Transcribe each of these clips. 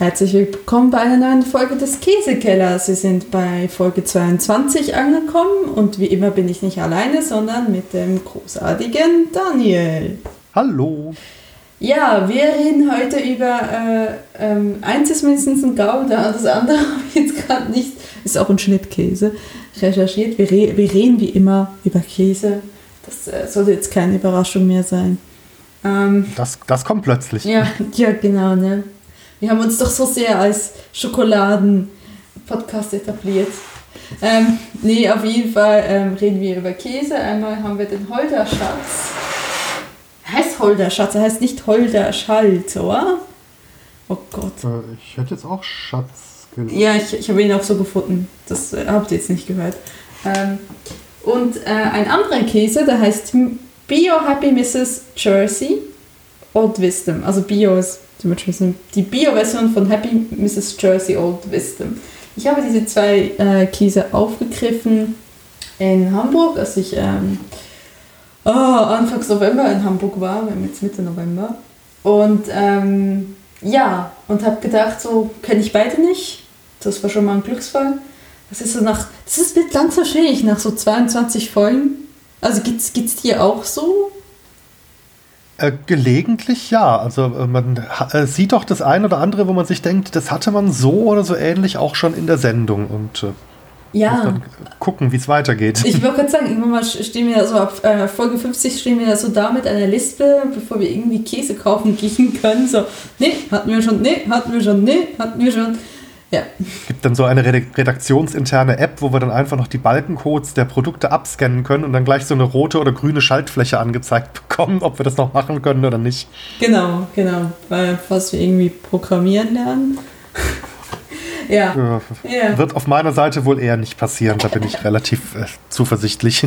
Herzlich willkommen bei einer neuen Folge des Käsekellers. Sie sind bei Folge 22 angekommen und wie immer bin ich nicht alleine, sondern mit dem großartigen Daniel. Hallo. Ja, wir reden heute über, äh, ähm, eins ist mindestens ein Gouda, das andere habe ich jetzt gerade nicht, ist auch ein Schnittkäse, recherchiert. Wir, re wir reden wie immer über Käse. Das äh, sollte jetzt keine Überraschung mehr sein. Ähm, das, das kommt plötzlich. Ja, ja, genau, ne? Wir haben uns doch so sehr als Schokoladen-Podcast etabliert. Ähm, nee, auf jeden Fall ähm, reden wir über Käse. Einmal haben wir den Holderschatz. Heißt Holderschatz, er heißt nicht Holderschalz, oder? Oh Gott. Äh, ich hätte jetzt auch Schatz gelesen. Ja, ich, ich habe ihn auch so gefunden. Das äh, habt ihr jetzt nicht gehört. Ähm, und äh, ein anderer Käse, der heißt Bio Happy Mrs. Jersey Old Wisdom. Also Bio ist die Bio-Version von Happy Mrs. Jersey Old Wisdom. Ich habe diese zwei äh, Käse aufgegriffen in Hamburg, als ich ähm, oh, Anfangs November in Hamburg war, wir haben jetzt Mitte November. Und ähm, ja, und habe gedacht, so kenne ich beide nicht. Das war schon mal ein Glücksfall. Das ist so nach, das ist, wird langsam schwierig nach so 22 Folgen. Also gibt es dir auch so? Äh, gelegentlich ja. Also äh, man äh, sieht doch das eine oder andere, wo man sich denkt, das hatte man so oder so ähnlich auch schon in der Sendung und ja. gucken, wie es weitergeht. Ich wollte gerade sagen, irgendwann mal stehen wir so ab äh, Folge 50 stehen wir so da mit einer Liste, bevor wir irgendwie Käse kaufen gehen können. So, nee, hatten wir schon, nee, hatten wir schon, nee, hatten wir schon. Ja. Es gibt dann so eine redaktionsinterne App, wo wir dann einfach noch die Balkencodes der Produkte abscannen können und dann gleich so eine rote oder grüne Schaltfläche angezeigt bekommen, ob wir das noch machen können oder nicht. Genau, genau. Weil was wir irgendwie programmieren lernen. ja. ja. Wird auf meiner Seite wohl eher nicht passieren, da bin ich relativ äh, zuversichtlich.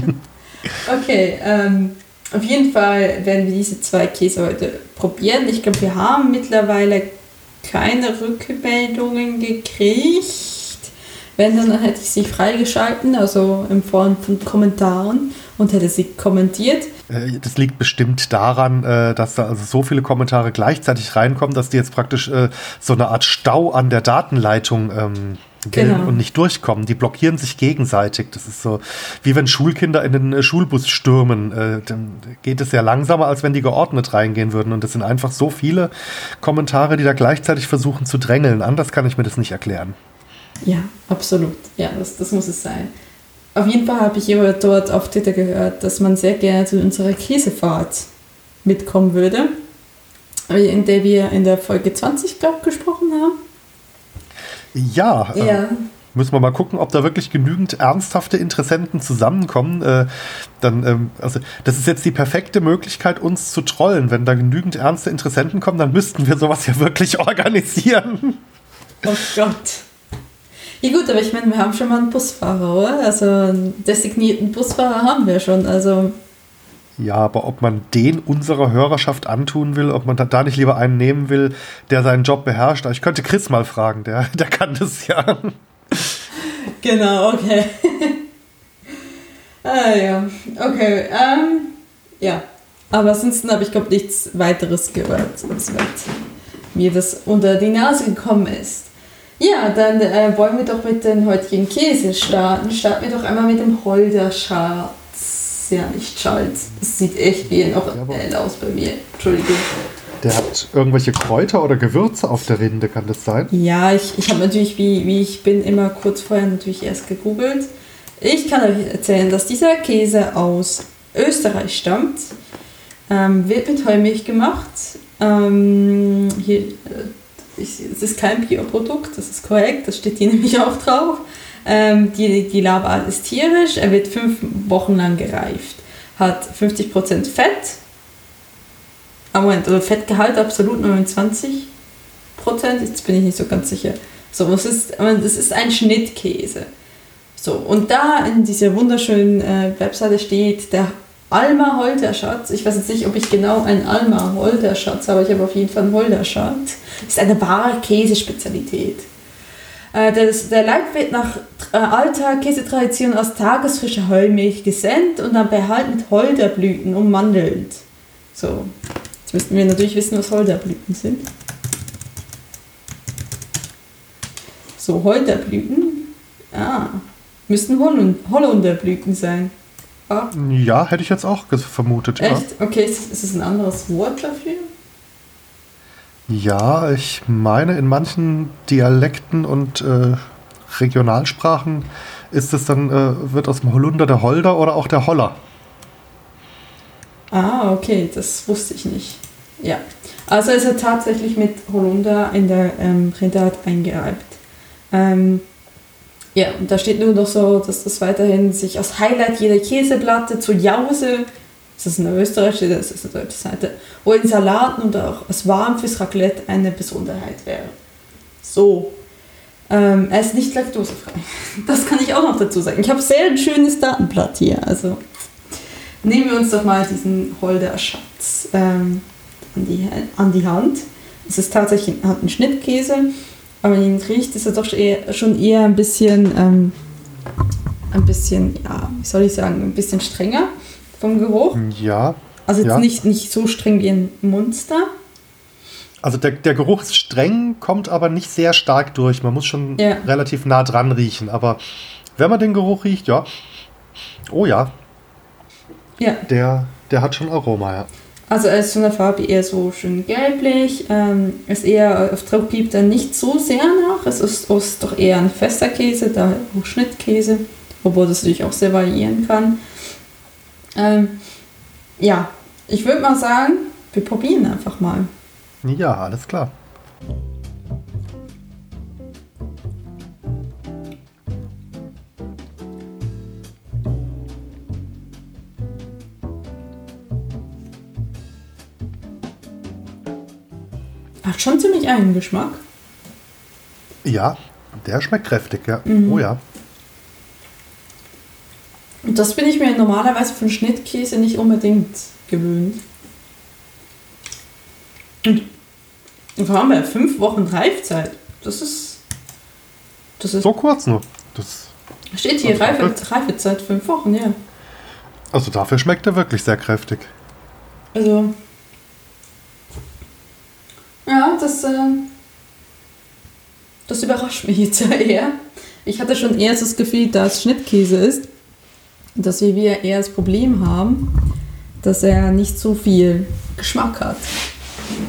okay, ähm, auf jeden Fall werden wir diese zwei Käse heute probieren. Ich glaube, wir haben mittlerweile keine Rückmeldungen gekriegt. Wenn, dann hätte ich sie freigeschalten, also in Form von Kommentaren und hätte sie kommentiert. Äh, das liegt bestimmt daran, äh, dass da also so viele Kommentare gleichzeitig reinkommen, dass die jetzt praktisch äh, so eine Art Stau an der Datenleitung ähm, genau. und nicht durchkommen. Die blockieren sich gegenseitig. Das ist so, wie wenn Schulkinder in den äh, Schulbus stürmen. Äh, dann geht es ja langsamer, als wenn die geordnet reingehen würden. Und das sind einfach so viele Kommentare, die da gleichzeitig versuchen zu drängeln. Anders kann ich mir das nicht erklären. Ja, absolut. Ja, das, das muss es sein. Auf jeden Fall habe ich immer dort auf Twitter gehört, dass man sehr gerne zu unserer Käsefahrt mitkommen würde, in der wir in der Folge 20, glaube ich, gesprochen haben. Ja. Ja. Äh, müssen wir mal gucken, ob da wirklich genügend ernsthafte Interessenten zusammenkommen. Äh, dann, ähm, also das ist jetzt die perfekte Möglichkeit, uns zu trollen. Wenn da genügend ernste Interessenten kommen, dann müssten wir sowas ja wirklich organisieren. Oh Gott. Ja gut, aber ich meine, wir haben schon mal einen Busfahrer, oder? Also einen designierten Busfahrer haben wir schon. Also ja, aber ob man den unserer Hörerschaft antun will, ob man da nicht lieber einen nehmen will, der seinen Job beherrscht. Ich könnte Chris mal fragen, der, der kann das ja. Genau, okay. ah ja, okay. Ähm, ja, aber ansonsten habe ich, glaube nichts weiteres gehört, sonst mir das unter die Nase gekommen ist. Ja, dann äh, wollen wir doch mit den heutigen Käse starten. Starten wir doch einmal mit dem Holderschat ja nicht Schalz. Das sieht echt wie ein Orel aus bei mir. Entschuldigung. Der hat irgendwelche Kräuter oder Gewürze auf der Rinde, kann das sein? Ja, ich, ich habe natürlich, wie, wie ich bin, immer kurz vorher natürlich erst gegoogelt. Ich kann euch erzählen, dass dieser Käse aus Österreich stammt. Ähm, wird mit Heumilch gemacht. Ähm, hier, äh, ich, es ist kein Bioprodukt, das ist korrekt, das steht hier nämlich auch drauf. Ähm, die, die Labart ist tierisch, er wird fünf Wochen lang gereift. Hat 50% Fett. Ah, Moment, oder Fettgehalt absolut 29% Jetzt bin ich nicht so ganz sicher. So, es ist, das ist ein Schnittkäse. So, und da in dieser wunderschönen äh, Webseite steht der Alma Holderschatz. Ich weiß jetzt nicht, ob ich genau einen Alma Holderschatz habe, ich habe auf jeden Fall einen Holderschatz. Ist eine wahre Käsespezialität. Das, der Leib wird nach äh, alter Käsetradition aus tagesfrischer Heumilch gesendet und dann behalten mit Holderblüten ummandelt. So, jetzt müssten wir natürlich wissen, was Holderblüten sind. So Holderblüten. Ah, müssten Holunderblüten sein. Ah. Ja, hätte ich jetzt auch vermutet. Echt? Ja. Okay, ist, ist es ein anderes Wort dafür? Ja, ich meine, in manchen Dialekten und äh, Regionalsprachen ist es dann, äh, wird aus dem Holunder der Holder oder auch der Holler. Ah, okay, das wusste ich nicht. Ja, also ist er tatsächlich mit Holunder in der ähm, Rinderart eingereibt. Ähm, ja, und da steht nur noch so, dass das weiterhin sich als Highlight jeder Käseplatte zur Jause, das ist eine österreichische, das ist eine deutsche Seite, oder in Salaten und auch als warm fürs Raclette eine Besonderheit wäre. So. Ähm, er ist nicht laktosefrei. Das kann ich auch noch dazu sagen. Ich habe sehr ein schönes Datenblatt hier. Also nehmen wir uns doch mal diesen Holder-Schatz ähm, an, die, an die Hand. Es ist tatsächlich ein, ein Schnittkäse aber wenn ihn riecht, ist er doch eher, schon eher ein bisschen, ähm, ein bisschen, ja, wie soll ich sagen, ein bisschen strenger vom Geruch. Ja. Also jetzt ja. nicht, nicht so streng wie ein Monster. Also der, der Geruch ist streng, kommt aber nicht sehr stark durch. Man muss schon ja. relativ nah dran riechen. Aber wenn man den Geruch riecht, ja. Oh ja. Ja. Der, der hat schon Aroma, ja. Also er ist von der Farbe eher so schön gelblich, ähm, ist eher auf Druck gibt er nicht so sehr nach. Es ist, ist doch eher ein fester Käse, da auch Schnittkäse, obwohl das natürlich auch sehr variieren kann. Ähm, ja, ich würde mal sagen, wir probieren einfach mal. Ja, alles klar. Hat schon ziemlich einen Geschmack. Ja, der schmeckt kräftig, ja. Mhm. Oh ja. Und das bin ich mir normalerweise von Schnittkäse nicht unbedingt gewöhnt. Und vor allem bei fünf Wochen Reifzeit. Das ist. Das ist so kurz nur. Das steht hier Reife, Reifezeit fünf Wochen, ja. Also dafür schmeckt er wirklich sehr kräftig. Also ja, das, äh, das überrascht mich jetzt eher. Ich hatte schon eher das Gefühl, dass Schnittkäse ist, dass wir eher das Problem haben, dass er nicht so viel Geschmack hat.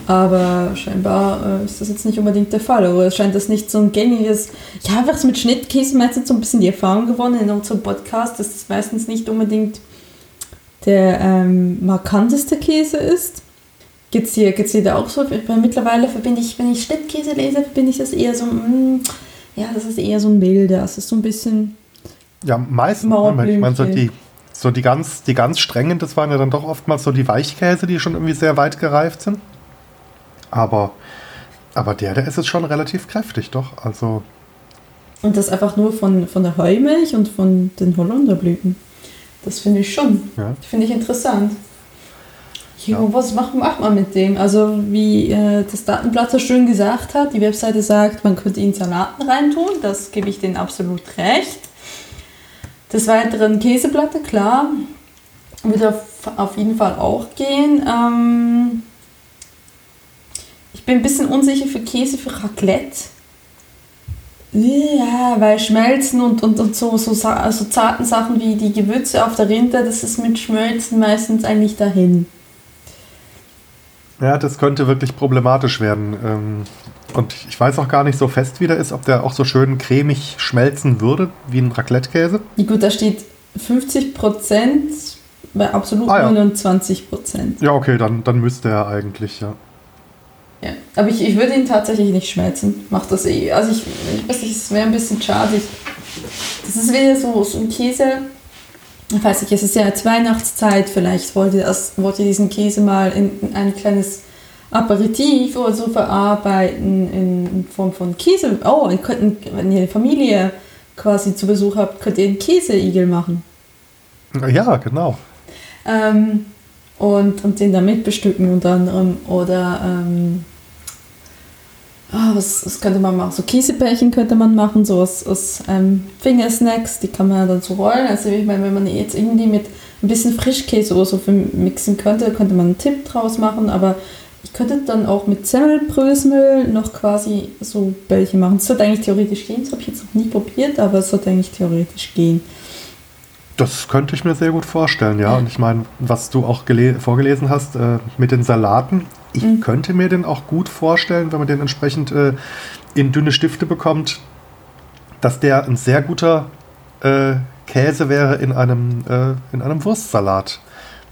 Aber scheinbar äh, ist das jetzt nicht unbedingt der Fall. Oder es scheint das nicht so ein gängiges. Ich habe einfach mit Schnittkäse meistens so ein bisschen die Erfahrung gewonnen in unserem Podcast, dass das meistens nicht unbedingt der ähm, markanteste Käse ist. Geht es dir, geht's dir da auch so? Weil mittlerweile verbinde ich, wenn ich Schnittkäse lese, verbinde ich das eher so, mm, ja, das ist eher so ein Milder. Das ist so ein bisschen. Ja, meistens. Ich meine, so die, so die ganz, die ganz strengen, das waren ja dann doch oftmals so die Weichkäse, die schon irgendwie sehr weit gereift sind. Aber, aber der, der ist es schon relativ kräftig, doch. Also. Und das einfach nur von, von der Heumilch und von den Holunderblüten. Das finde ich schon. Ja. Finde ich interessant. Jo, ja. was macht, macht man mit dem? Also wie äh, das Datenblatt so schön gesagt hat, die Webseite sagt, man könnte ihn Salaten reintun, das gebe ich denen absolut recht. Des Weiteren Käseplatte, klar, würde auf, auf jeden Fall auch gehen. Ähm, ich bin ein bisschen unsicher für Käse für Raclette. Ja, weil Schmelzen und, und, und so, so, so zarten Sachen wie die Gewürze auf der Rinde, das ist mit Schmelzen meistens eigentlich dahin. Ja, das könnte wirklich problematisch werden. Ähm, und ich weiß auch gar nicht so fest, wie der ist, ob der auch so schön cremig schmelzen würde, wie ein Raclette-Käse. Gut, da steht 50 Prozent, bei absolut ah, ja. 29 Prozent. Ja, okay, dann, dann müsste er eigentlich, ja. Ja, aber ich, ich würde ihn tatsächlich nicht schmelzen. Macht das eh. Also ich, ich weiß nicht, es wäre ein bisschen schade. Das ist wieder so, so ein Käse, ich weiß nicht, es ist ja jetzt Weihnachtszeit, vielleicht wollt ihr, das, wollt ihr diesen Käse mal in, ein kleines Aperitif oder so verarbeiten in Form von Käse. Oh, ihr könnt, wenn ihr eine Familie quasi zu Besuch habt, könnt ihr einen Käseigel machen. Ja, genau. Ähm, und, und den damit bestücken unter anderem. Oder ähm, ah, was, was könnte man machen? So Käsebällchen könnte man machen, so aus, aus ähm, Fingersnacks, die kann man dann so rollen. Also ich meine, wenn man jetzt irgendwie mit ein bisschen Frischkäse oder so mixen könnte, könnte man einen Tipp draus machen, aber ich könnte dann auch mit Semmelbrösmel noch quasi so Bällchen machen. Das sollte eigentlich theoretisch gehen. Das habe ich jetzt noch nie probiert, aber es sollte eigentlich theoretisch gehen. Das könnte ich mir sehr gut vorstellen, ja. Und ich meine, was du auch vorgelesen hast äh, mit den Salaten, ich mhm. könnte mir den auch gut vorstellen, wenn man den entsprechend äh, in dünne Stifte bekommt, dass der ein sehr guter äh, Käse wäre in einem, äh, in einem Wurstsalat.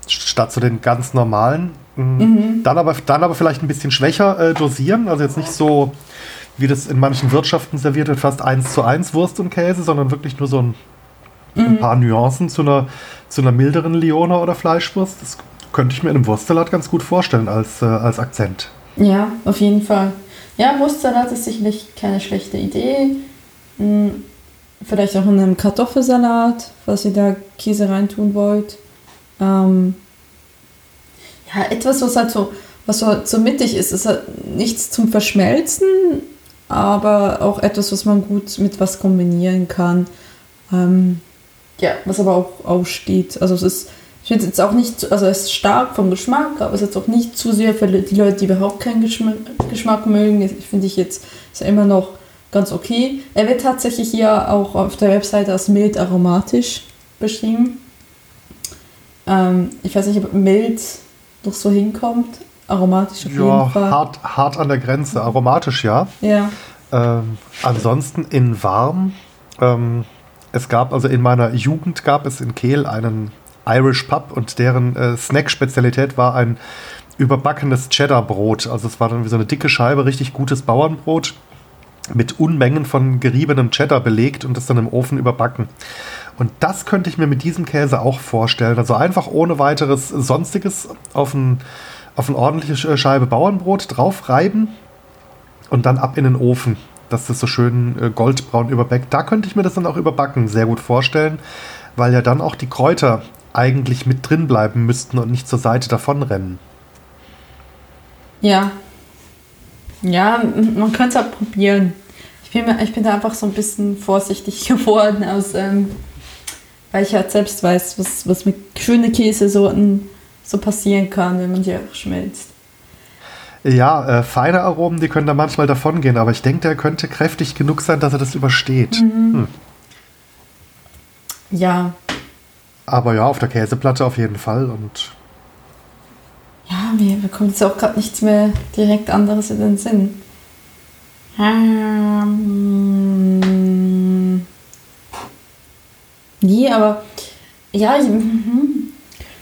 Statt zu den ganz normalen. Mm, mhm. Dann, aber, dann aber vielleicht ein bisschen schwächer äh, dosieren. Also jetzt nicht so, wie das in manchen Wirtschaften serviert wird, fast eins zu eins Wurst und Käse, sondern wirklich nur so ein, mhm. ein paar Nuancen zu einer, zu einer milderen Liona oder Fleischwurst. Das könnte ich mir in einem Wurstsalat ganz gut vorstellen als, äh, als Akzent. Ja, auf jeden Fall. Ja, Wurstsalat ist sicherlich keine schlechte Idee. Hm, vielleicht auch in einem Kartoffelsalat, falls ihr da Käse reintun wollt. Ähm, ja, etwas, was halt so, was so, so mittig ist. Es hat nichts zum Verschmelzen, aber auch etwas, was man gut mit was kombinieren kann. Ähm, ja, was aber auch aussteht. Also es ist, ich finde es jetzt auch nicht, also es ist stark vom Geschmack, aber es ist jetzt auch nicht zu sehr für die Leute, die überhaupt keinen Geschmack, Geschmack mögen. Finde ich jetzt ist ja immer noch ganz okay. Er wird tatsächlich hier auch auf der Webseite als mild aromatisch beschrieben. Ähm, ich weiß nicht, ob mild noch so hinkommt. Aromatisch auf ja, jeden Fall. Hart, hart an der Grenze. Aromatisch, ja. Ja. Ähm, ansonsten in warm. Ähm, es gab, also in meiner Jugend gab es in Kehl einen Irish Pub und deren äh, Snack-Spezialität war ein überbackenes Cheddar-Brot. Also es war dann wie so eine dicke Scheibe, richtig gutes Bauernbrot mit Unmengen von geriebenem Cheddar belegt und das dann im Ofen überbacken. Und das könnte ich mir mit diesem Käse auch vorstellen. Also einfach ohne weiteres Sonstiges auf ein, auf eine ordentliche Scheibe Bauernbrot draufreiben und dann ab in den Ofen, dass das so schön äh, goldbraun überbackt. Da könnte ich mir das dann auch überbacken sehr gut vorstellen, weil ja dann auch die Kräuter eigentlich mit drin bleiben müssten und nicht zur Seite davonrennen. Ja, ja, man könnte es auch probieren. Ich bin, ich bin da einfach so ein bisschen vorsichtig geworden, aus, ähm, weil ich halt selbst weiß, was, was mit schönen Käsesorten so passieren kann, wenn man die auch schmelzt. Ja, äh, feine Aromen, die können da manchmal davon gehen, aber ich denke, der könnte kräftig genug sein, dass er das übersteht. Mhm. Hm. Ja. Aber ja, auf der Käseplatte auf jeden Fall und ja, mir bekommt jetzt auch gerade nichts mehr direkt anderes in den Sinn. Ähm, nee, aber ja, ich, mhm.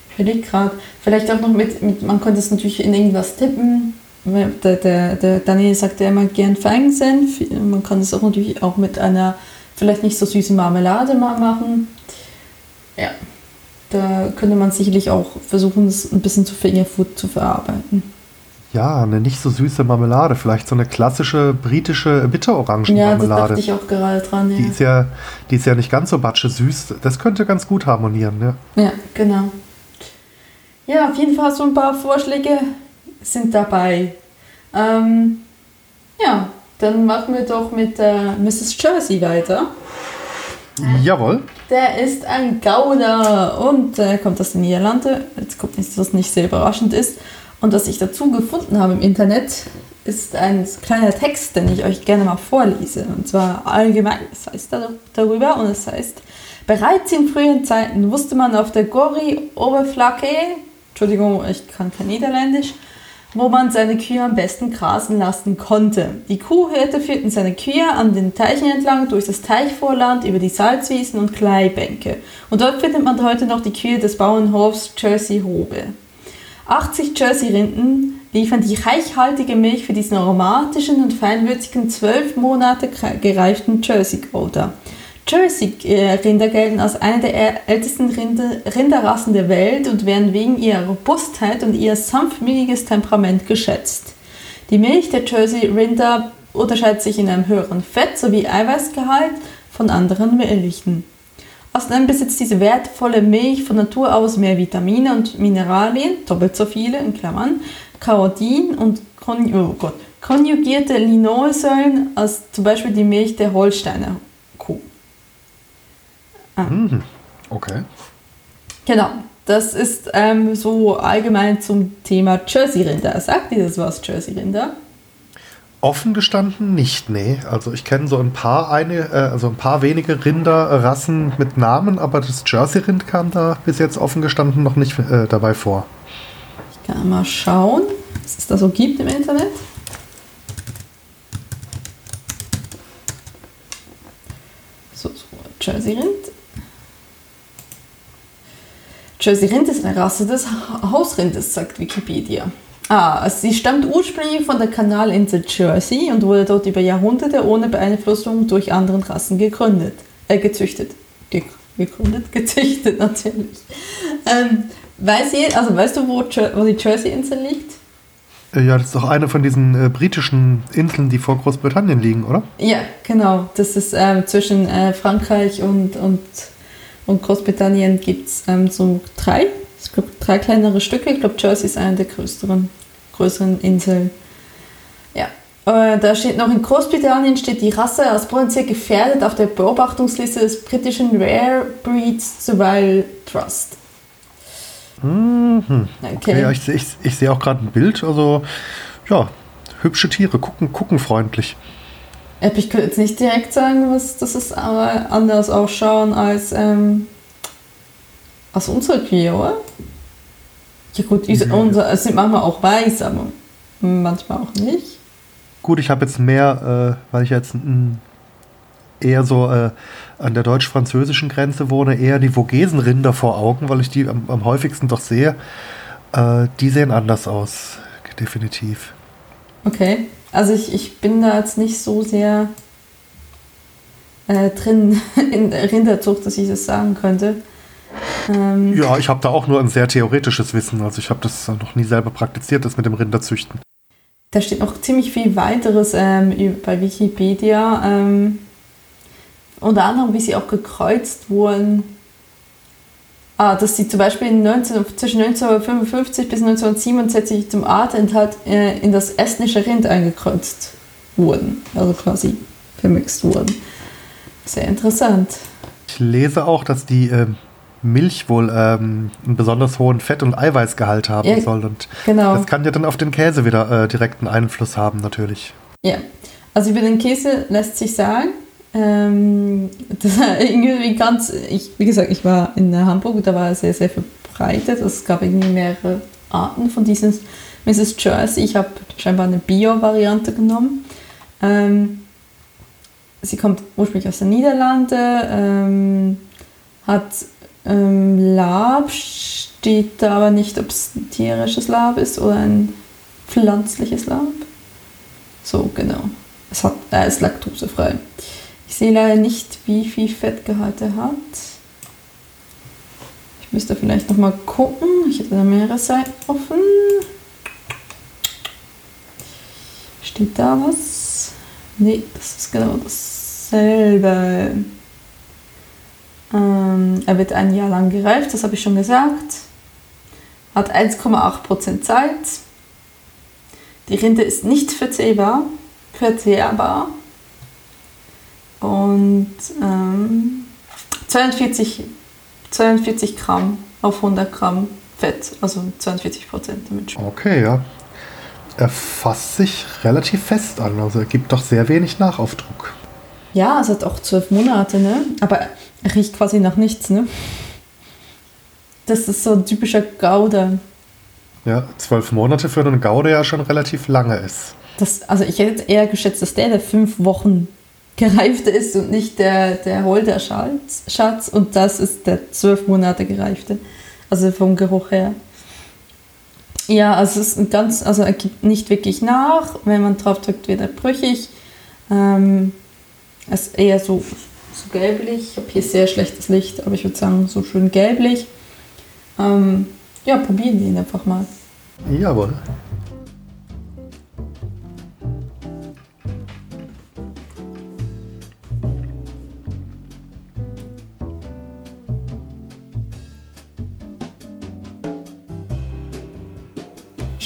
ich überlege gerade, vielleicht auch noch mit, mit, man könnte es natürlich in irgendwas tippen. Der, der, der Daniel sagt ja immer gern Feigensenf. Man kann es auch natürlich auch mit einer vielleicht nicht so süßen Marmelade mal machen. Ja. Da könnte man sicherlich auch versuchen, es ein bisschen zu Fingerfood zu verarbeiten. Ja, eine nicht so süße Marmelade, vielleicht so eine klassische britische Bitterorangenmarmelade. Ja, das dachte ich auch gerade dran. Ja. Die, ist ja, die ist ja nicht ganz so batsche süß. Das könnte ganz gut harmonieren, ja. Ja, genau. Ja, auf jeden Fall so ein paar Vorschläge sind dabei. Ähm, ja, dann machen wir doch mit äh, Mrs. Jersey weiter. Jawohl. Der ist ein Gouda und er kommt aus den Niederlanden. Jetzt kommt nichts, was nicht sehr überraschend ist. Und was ich dazu gefunden habe im Internet, ist ein kleiner Text, den ich euch gerne mal vorlese. Und zwar allgemein. Das heißt darüber und es heißt, bereits in frühen Zeiten wusste man auf der Gori-Oberfläche, Entschuldigung, ich kann kein Niederländisch, wo man seine Kühe am besten grasen lassen konnte. Die Kuhhirte führten seine Kühe an den Teichen entlang durch das Teichvorland über die Salzwiesen und Kleibänke. Und dort findet man heute noch die Kühe des Bauernhofs Jersey Hobe. 80 Jersey-Rinden liefern die reichhaltige Milch für diesen aromatischen und feinwürzigen 12 Monate gereiften Jersey Gouda. Jersey-Rinder gelten als eine der ältesten Rinderrassen der Welt und werden wegen ihrer Robustheit und ihr sanftmütiges Temperament geschätzt. Die Milch der Jersey-Rinder unterscheidet sich in einem höheren Fett- sowie Eiweißgehalt von anderen Milchen. Außerdem besitzt diese wertvolle Milch von Natur aus mehr Vitamine und Mineralien, doppelt so viele in Klammern, Carotin und oh Gott, konjugierte Linolsäuren als zum Beispiel die Milch der Holsteiner. Mhm. Okay. Genau. das ist ähm, so allgemein zum Thema Jersey-Rinder. Sagt dir das was, Jersey-Rinder? Offen gestanden nicht, nee. Also ich kenne so ein paar eine, äh, also ein paar wenige Rinderrassen mit Namen, aber das Jersey-Rind kam da bis jetzt offen gestanden noch nicht äh, dabei vor. Ich kann mal schauen, was es da so gibt im Internet. So, so Jersey-Rind. Jersey-Rind ist eine Rasse des Hausrindes, sagt Wikipedia. Ah, sie stammt ursprünglich von der Kanalinsel Jersey und wurde dort über Jahrhunderte ohne Beeinflussung durch andere Rassen gegründet, äh, gezüchtet. Ge gegründet, gezüchtet natürlich. Ähm, weiß je, also weißt du, wo, wo die Jersey-Insel liegt? Äh, ja, das ist doch eine von diesen äh, britischen Inseln, die vor Großbritannien liegen, oder? Ja, genau. Das ist ähm, zwischen äh, Frankreich und, und, und Großbritannien gibt es ähm, so drei, ich glaube, drei kleinere Stücke. Ich glaube, Jersey ist eine der größeren größeren Inseln. Ja. Äh, da steht noch, in Großbritannien steht die Rasse als potenziell gefährdet auf der Beobachtungsliste des britischen Rare Breeds Survival Trust. Mhm. Okay. Ja, ich, ich, ich sehe auch gerade ein Bild, also ja, hübsche Tiere, gucken, gucken freundlich. Ich könnte jetzt nicht direkt sagen, was das ist, aber anders ausschauen als, ähm, als unsere Kühe, oder? Ja gut, mhm. unser, es sind manchmal auch weiß, aber manchmal auch nicht. Gut, ich habe jetzt mehr, äh, weil ich jetzt mh, eher so äh, an der deutsch-französischen Grenze wohne, eher die Vogesenrinder vor Augen, weil ich die am, am häufigsten doch sehe. Äh, die sehen anders aus, definitiv. Okay, also ich, ich bin da jetzt nicht so sehr äh, drin in der Rinderzucht, dass ich das sagen könnte. Ähm, ja, ich habe da auch nur ein sehr theoretisches Wissen. Also ich habe das noch nie selber praktiziert, das mit dem Rinderzüchten. Da steht noch ziemlich viel weiteres ähm, bei Wikipedia. Ähm, unter anderem, wie sie auch gekreuzt wurden. Ah, dass sie zum Beispiel 19, zwischen 1955 bis 1967 zum Artenthalt äh, in das estnische Rind eingekreuzt wurden. Also quasi vermixt wurden. Sehr interessant. Ich lese auch, dass die äh, Milch wohl ähm, einen besonders hohen Fett- und Eiweißgehalt haben ja, soll. Und genau. das kann ja dann auf den Käse wieder äh, direkten Einfluss haben, natürlich. Ja, also über den Käse lässt sich sagen, ähm, das irgendwie ganz, ich, wie gesagt, ich war in Hamburg, da war er sehr, sehr verbreitet. Es gab irgendwie mehrere Arten von diesem Mrs. Jersey. Ich habe scheinbar eine Bio-Variante genommen. Ähm, sie kommt ursprünglich aus den Niederlanden, ähm, hat ähm, Lab steht da aber nicht, ob es ein tierisches Lab ist oder ein pflanzliches Lab. So, genau. Es hat, er ist laktosefrei. Ich sehe leider nicht, wie viel Fettgehalt er hat. Ich müsste vielleicht noch mal gucken. Ich hätte da mehrere Seiten offen. Steht da was? Nee, das ist genau dasselbe. Ähm, er wird ein Jahr lang gereift, das habe ich schon gesagt. Hat 1,8% Zeit. Die Rinde ist nicht verzehrbar. verzehrbar. Und ähm, 42, 42 Gramm auf 100 Gramm Fett, also 42 Prozent damit. Okay, ja. Er fasst sich relativ fest an, also er gibt doch sehr wenig Nachaufdruck. Ja, es hat auch zwölf Monate, ne? Aber riecht quasi nach nichts, ne? Das ist so ein typischer Gouda. Ja, zwölf Monate für einen Gouda ja schon relativ lange ist. Das, also ich hätte eher geschätzt, dass der der fünf Wochen gereifte ist und nicht der, der Holder-Schatz. Schatz, und das ist der zwölf Monate gereifte. Also vom Geruch her. Ja, also es ist ein ganz, also er gibt nicht wirklich nach. Wenn man drauf drückt, wird er brüchig. Ähm, es ist eher so so gelblich. Ich habe hier sehr schlechtes Licht, aber ich würde sagen, so schön gelblich. Ähm, ja, probieren wir ihn einfach mal. Jawohl.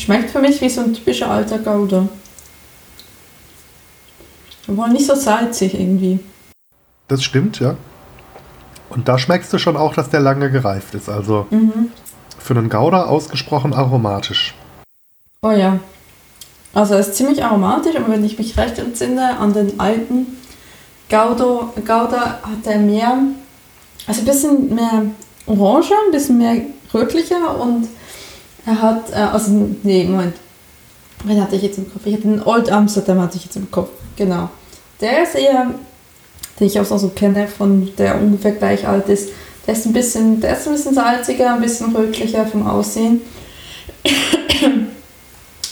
Schmeckt für mich wie so ein typischer alter Gouda. Aber nicht so salzig irgendwie. Das stimmt, ja. Und da schmeckst du schon auch, dass der lange gereift ist. Also mhm. für einen Gouda ausgesprochen aromatisch. Oh ja. Also er ist ziemlich aromatisch, aber wenn ich mich recht entsinne an den alten Gouda, Gouda hat er mehr, also ein bisschen mehr Orange, ein bisschen mehr rötlicher und er hat, äh, also nee, Moment, wen hatte ich jetzt im Kopf? Ich hatte den Old Amsterdam hatte ich jetzt im Kopf, genau. Der ist eher, den ich auch so kenne, von der ungefähr gleich alt ist. Der ist ein bisschen, der ist ein bisschen salziger, ein bisschen rötlicher vom Aussehen.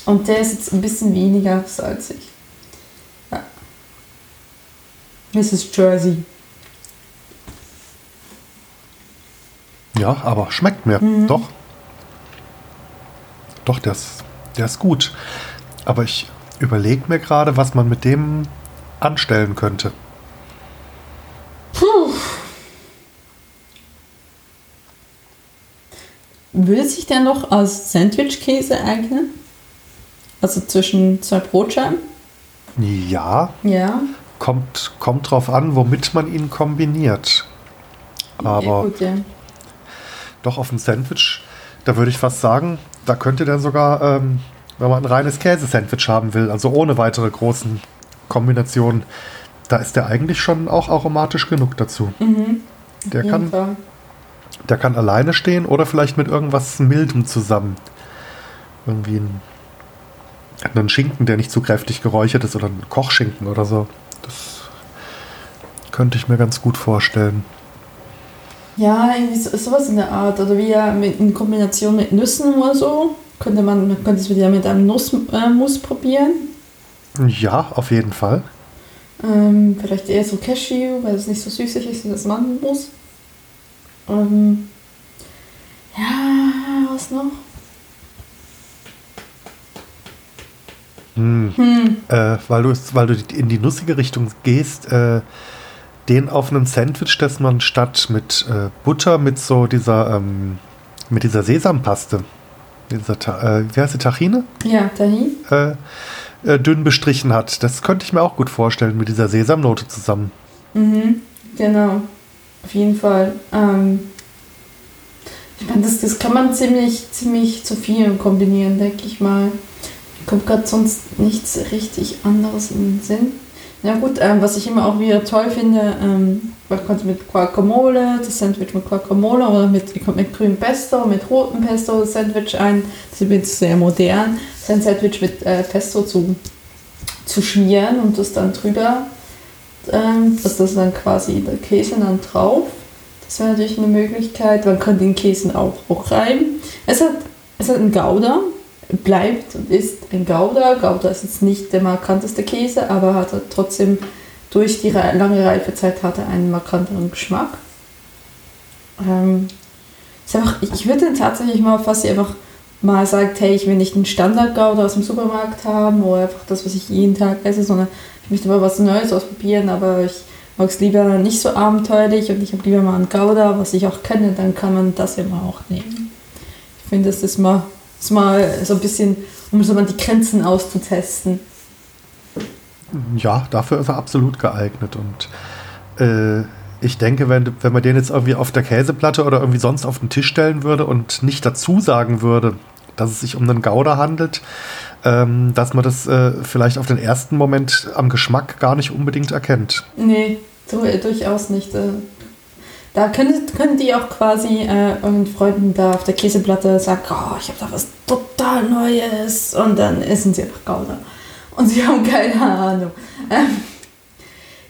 Und der ist jetzt ein bisschen weniger salzig. Ja. Mrs. Jersey. Ja, aber schmeckt mir. Mhm. Doch. Doch, der ist, der ist gut. Aber ich überlege mir gerade, was man mit dem anstellen könnte. Puh. Würde sich der noch als Sandwichkäse eignen? Also zwischen zwei Brotscheiben? Ja. Ja. Kommt, kommt drauf an, womit man ihn kombiniert. Aber ja, gut, ja. doch auf dem Sandwich, da würde ich fast sagen, da könnte der sogar, ähm, wenn man ein reines Käsesandwich haben will, also ohne weitere großen Kombinationen, da ist der eigentlich schon auch aromatisch genug dazu. Mhm. Der kann, Fall. der kann alleine stehen oder vielleicht mit irgendwas Mildem zusammen. Irgendwie ein einen Schinken, der nicht zu kräftig geräuchert ist oder einen Kochschinken oder so. Das könnte ich mir ganz gut vorstellen. Ja, irgendwie so, sowas in der Art. Oder wie ja in Kombination mit Nüssen oder so. Könnte man, man könnte es wieder mit einem Nussmus äh, probieren. Ja, auf jeden Fall. Ähm, vielleicht eher so Cashew, weil es nicht so süßig ist wie das Mandelmus. Ähm, ja, was noch? Hm. Hm. Äh, weil, du, weil du in die nussige Richtung gehst, äh, den auf einem Sandwich, das man statt mit äh, Butter mit so dieser, ähm, mit dieser Sesampaste, dieser, äh, wie heißt die, Tachine? Ja, Tahin. Äh, äh, dünn bestrichen hat. Das könnte ich mir auch gut vorstellen mit dieser Sesamnote zusammen. Mhm, genau. Auf jeden Fall. Ähm, ich meine, das, das kann man ziemlich, ziemlich zu viel kombinieren, denke ich mal kommt gerade sonst nichts richtig anderes in den Sinn. Ja gut, ähm, was ich immer auch wieder toll finde, ähm, man konnte mit Guacamole, das Sandwich mit Guacamole oder mit, mit grünem Pesto, mit rotem Pesto das Sandwich ein. Das ist übrigens sehr modern, sein Sandwich mit äh, Pesto zu, zu schmieren und das dann drüber, ähm, dass das dann quasi der Käse dann drauf. Das wäre natürlich eine Möglichkeit. Man kann den Käse auch hochreiben. Es hat, es hat einen Gouda, bleibt und ist ein Gouda. Gouda ist jetzt nicht der markanteste Käse, aber hat trotzdem durch die lange Reifezeit hat einen markanteren Geschmack. Ähm, einfach, ich würde tatsächlich mal fast einfach mal sagt, hey, ich will nicht einen Standard-Gouda aus dem Supermarkt haben oder einfach das, was ich jeden Tag esse, sondern ich möchte mal was Neues ausprobieren, aber ich mag es lieber nicht so abenteuerlich und ich habe lieber mal einen Gouda, was ich auch kenne, dann kann man das immer auch nehmen. Ich finde, das ist mal ist mal so ein bisschen, um so mal die Grenzen auszutesten. Ja, dafür ist er absolut geeignet. Und äh, ich denke, wenn, wenn man den jetzt irgendwie auf der Käseplatte oder irgendwie sonst auf den Tisch stellen würde und nicht dazu sagen würde, dass es sich um einen Gouda handelt, ähm, dass man das äh, vielleicht auf den ersten Moment am Geschmack gar nicht unbedingt erkennt. Nee, äh, durchaus nicht. Da können, können die auch quasi äh, euren Freunden da auf der Käseplatte sagen, oh, ich habe da was total Neues und dann essen sie einfach Gouda. Und sie haben keine Ahnung. Ähm,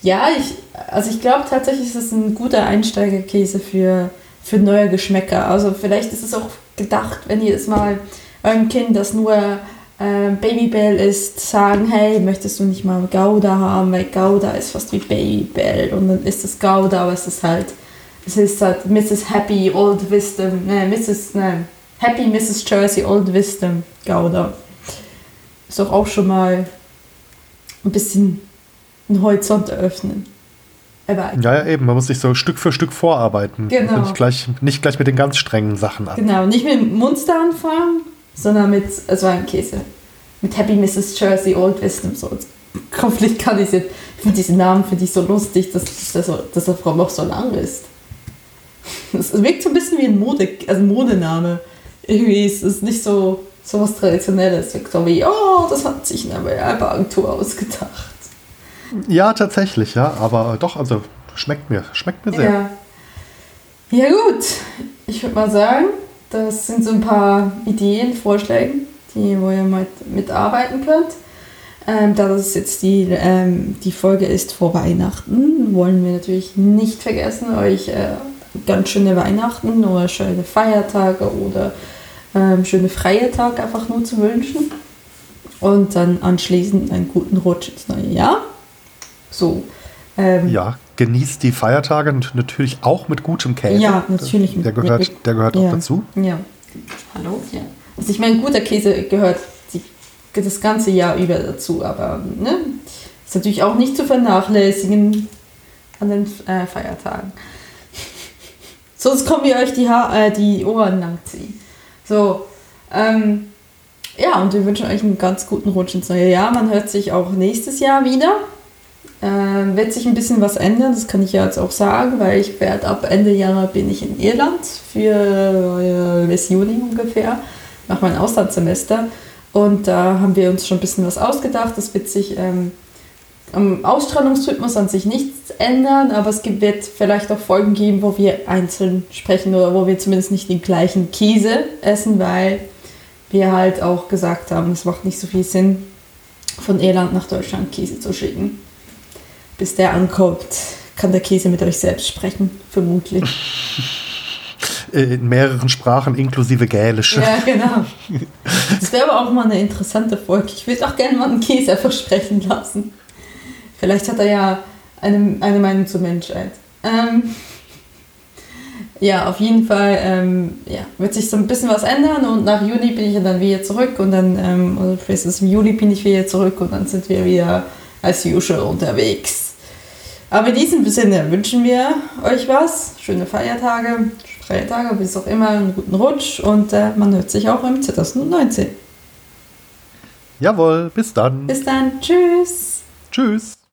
ja, ich, also ich glaube tatsächlich ist es ein guter Einsteigerkäse für, für neue Geschmäcker. Also vielleicht ist es auch gedacht, wenn ihr jetzt mal eurem Kind, das nur äh, Babybell ist, sagen, hey, möchtest du nicht mal Gouda haben, weil Gouda ist fast wie Babybell und dann ist es Gouda, aber es ist halt es ist halt Mrs. Happy Old Wisdom, ne, Mrs. Ne, Happy Mrs. Jersey Old Wisdom Gouda. Ist doch auch schon mal ein bisschen einen Horizont eröffnen. Aber ja, ja, eben. Man muss sich so Stück für Stück vorarbeiten. Genau. Nicht gleich, nicht gleich mit den ganz strengen Sachen an. Genau, nicht mit dem Monster anfangen, sondern mit so einem Käse. Mit Happy Mrs. Jersey Old Wisdom. So. Hoffentlich kann ich jetzt. Ich finde diesen Namen finde ich so lustig, dass, dass, dass der Frau auch so lang ist. Es wirkt so ein bisschen wie ein Mode, also Modename. irgendwie ist es nicht so, so was Traditionelles. So wie, oh, das hat sich eine Werbeagentur ausgedacht. Ja, tatsächlich, ja. Aber doch, also schmeckt mir, schmeckt mir sehr. Ja, ja gut. Ich würde mal sagen, das sind so ein paar Ideen, Vorschläge, die wo ihr mal mitarbeiten könnt. Ähm, da das jetzt die, ähm, die Folge ist vor Weihnachten, wollen wir natürlich nicht vergessen, euch äh, ganz schöne Weihnachten oder schöne Feiertage oder ähm, schöne freie Tage einfach nur zu wünschen. Und dann anschließend einen guten Rutsch ins neue Jahr. So. Ähm, ja, genießt die Feiertage natürlich auch mit gutem Käse. Ja, natürlich. Der gehört, der gehört ja, auch dazu. Ja. Hallo? Ja. Also ich meine, guter Käse gehört die, das ganze Jahr über dazu, aber ne, ist natürlich auch nicht zu vernachlässigen an den äh, Feiertagen. Sonst kommen wir euch die, ha äh, die Ohren langziehen. So, ähm, ja, und wir wünschen euch einen ganz guten Rutsch ins neue Jahr. Man hört sich auch nächstes Jahr wieder. Äh, wird sich ein bisschen was ändern, das kann ich ja jetzt auch sagen, weil ich werde ab Ende Januar bin ich in Irland für äh, Juni ungefähr, nach meinem Auslandssemester. Und da haben wir uns schon ein bisschen was ausgedacht. Das wird sich ähm, am Ausstrahlungsrhythmus an sich nichts ändern, aber es wird vielleicht auch Folgen geben, wo wir einzeln sprechen oder wo wir zumindest nicht den gleichen Käse essen, weil wir halt auch gesagt haben, es macht nicht so viel Sinn, von Irland nach Deutschland Käse zu schicken bis der ankommt, kann der Käse mit euch selbst sprechen, vermutlich. In mehreren Sprachen inklusive Gälisch. Ja, genau. Das wäre aber auch mal eine interessante Folge. Ich würde auch gerne mal einen Käse einfach sprechen lassen. Vielleicht hat er ja eine, eine Meinung zur Menschheit. Ähm, ja, auf jeden Fall ähm, ja, wird sich so ein bisschen was ändern und nach Juni bin ich dann wieder zurück und dann, ähm, oder vielleicht im Juli bin ich wieder zurück und dann sind wir wieder als usual unterwegs. Aber in diesem Sinne wünschen wir euch was. Schöne Feiertage, freie Tage, wie es auch immer, einen guten Rutsch und äh, man hört sich auch im 2019. Jawohl, bis dann. Bis dann. Tschüss. Tschüss.